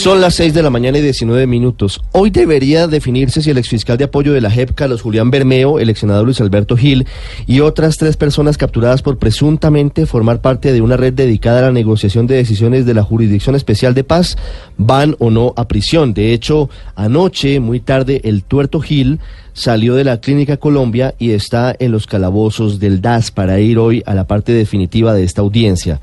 Son las 6 de la mañana y 19 minutos. Hoy debería definirse si el exfiscal de apoyo de la JEP, Carlos Julián Bermeo, el ex Luis Alberto Gil y otras tres personas capturadas por presuntamente formar parte de una red dedicada a la negociación de decisiones de la Jurisdicción Especial de Paz van o no a prisión. De hecho, anoche, muy tarde, el tuerto Gil salió de la Clínica Colombia y está en los calabozos del DAS para ir hoy a la parte definitiva de esta audiencia.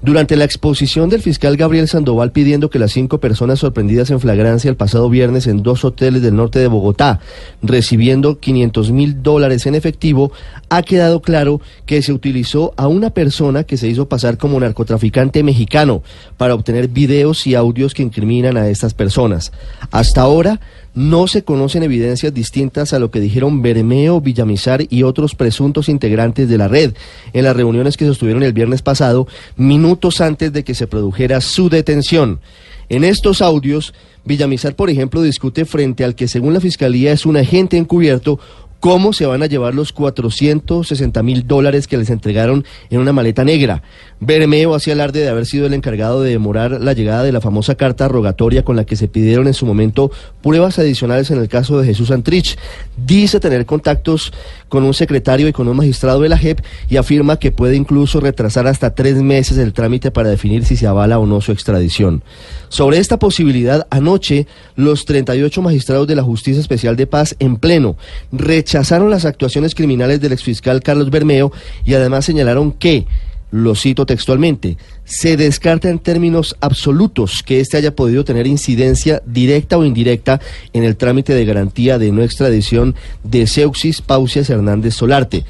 Durante la exposición del fiscal Gabriel Sandoval pidiendo que las cinco personas sorprendidas en flagrancia el pasado viernes en dos hoteles del norte de Bogotá, recibiendo 500 mil dólares en efectivo, ha quedado claro que se utilizó a una persona que se hizo pasar como narcotraficante mexicano para obtener videos y audios que incriminan a estas personas. Hasta ahora, no se conocen evidencias distintas a lo que dijeron Bermeo, Villamizar y otros presuntos integrantes de la red en las reuniones que sostuvieron el viernes pasado, minutos antes de que se produjera su detención. En estos audios, Villamizar, por ejemplo, discute frente al que según la Fiscalía es un agente encubierto cómo se van a llevar los 460 mil dólares que les entregaron en una maleta negra. Bermeo hacía alarde de haber sido el encargado de demorar la llegada de la famosa carta rogatoria con la que se pidieron en su momento pruebas adicionales en el caso de Jesús Antrich. Dice tener contactos con un secretario y con un magistrado de la JEP y afirma que puede incluso retrasar hasta tres meses el trámite para definir si se avala o no su extradición. Sobre esta posibilidad, anoche los 38 magistrados de la Justicia Especial de Paz en pleno rechazaron las actuaciones criminales del exfiscal Carlos Bermeo y además señalaron que lo cito textualmente, se descarta en términos absolutos que éste haya podido tener incidencia directa o indirecta en el trámite de garantía de no extradición de Seuxis Pausias Hernández Solarte.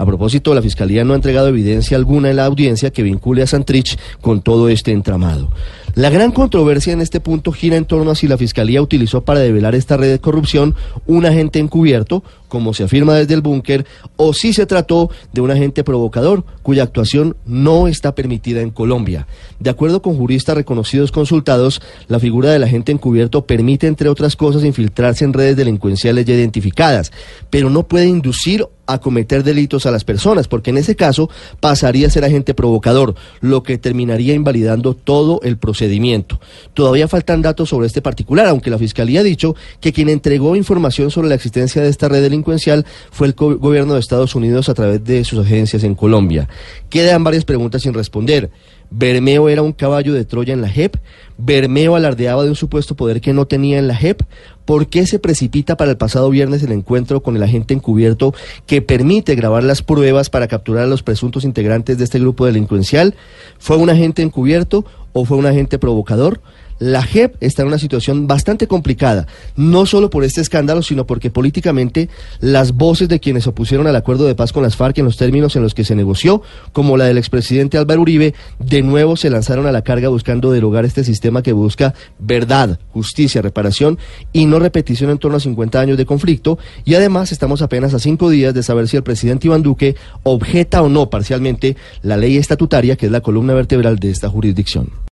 A propósito, la Fiscalía no ha entregado evidencia alguna en la audiencia que vincule a Santrich con todo este entramado. La gran controversia en este punto gira en torno a si la Fiscalía utilizó para develar esta red de corrupción un agente encubierto, como se afirma desde el búnker, o si se trató de un agente provocador cuya actuación no está permitida en Colombia. De acuerdo con juristas reconocidos consultados, la figura del agente encubierto permite, entre otras cosas, infiltrarse en redes delincuenciales ya identificadas, pero no puede inducir a cometer delitos a las personas, porque en ese caso pasaría a ser agente provocador, lo que terminaría invalidando todo el procedimiento. Todavía faltan datos sobre este particular, aunque la Fiscalía ha dicho que quien entregó información sobre la existencia de esta red delincuencial fue el gobierno de Estados Unidos a través de sus agencias en Colombia. Quedan varias preguntas sin responder. Bermeo era un caballo de Troya en la JEP. Bermeo alardeaba de un supuesto poder que no tenía en la JEP. ¿Por qué se precipita para el pasado viernes el encuentro con el agente encubierto que permite grabar las pruebas para capturar a los presuntos integrantes de este grupo delincuencial? ¿Fue un agente encubierto o fue un agente provocador? La JEP está en una situación bastante complicada, no solo por este escándalo, sino porque políticamente las voces de quienes opusieron al acuerdo de paz con las FARC en los términos en los que se negoció, como la del expresidente Álvaro Uribe, de nuevo se lanzaron a la carga buscando derogar este sistema que busca verdad, justicia, reparación y no repetición en torno a 50 años de conflicto. Y además estamos apenas a cinco días de saber si el presidente Iván Duque objeta o no parcialmente la ley estatutaria que es la columna vertebral de esta jurisdicción.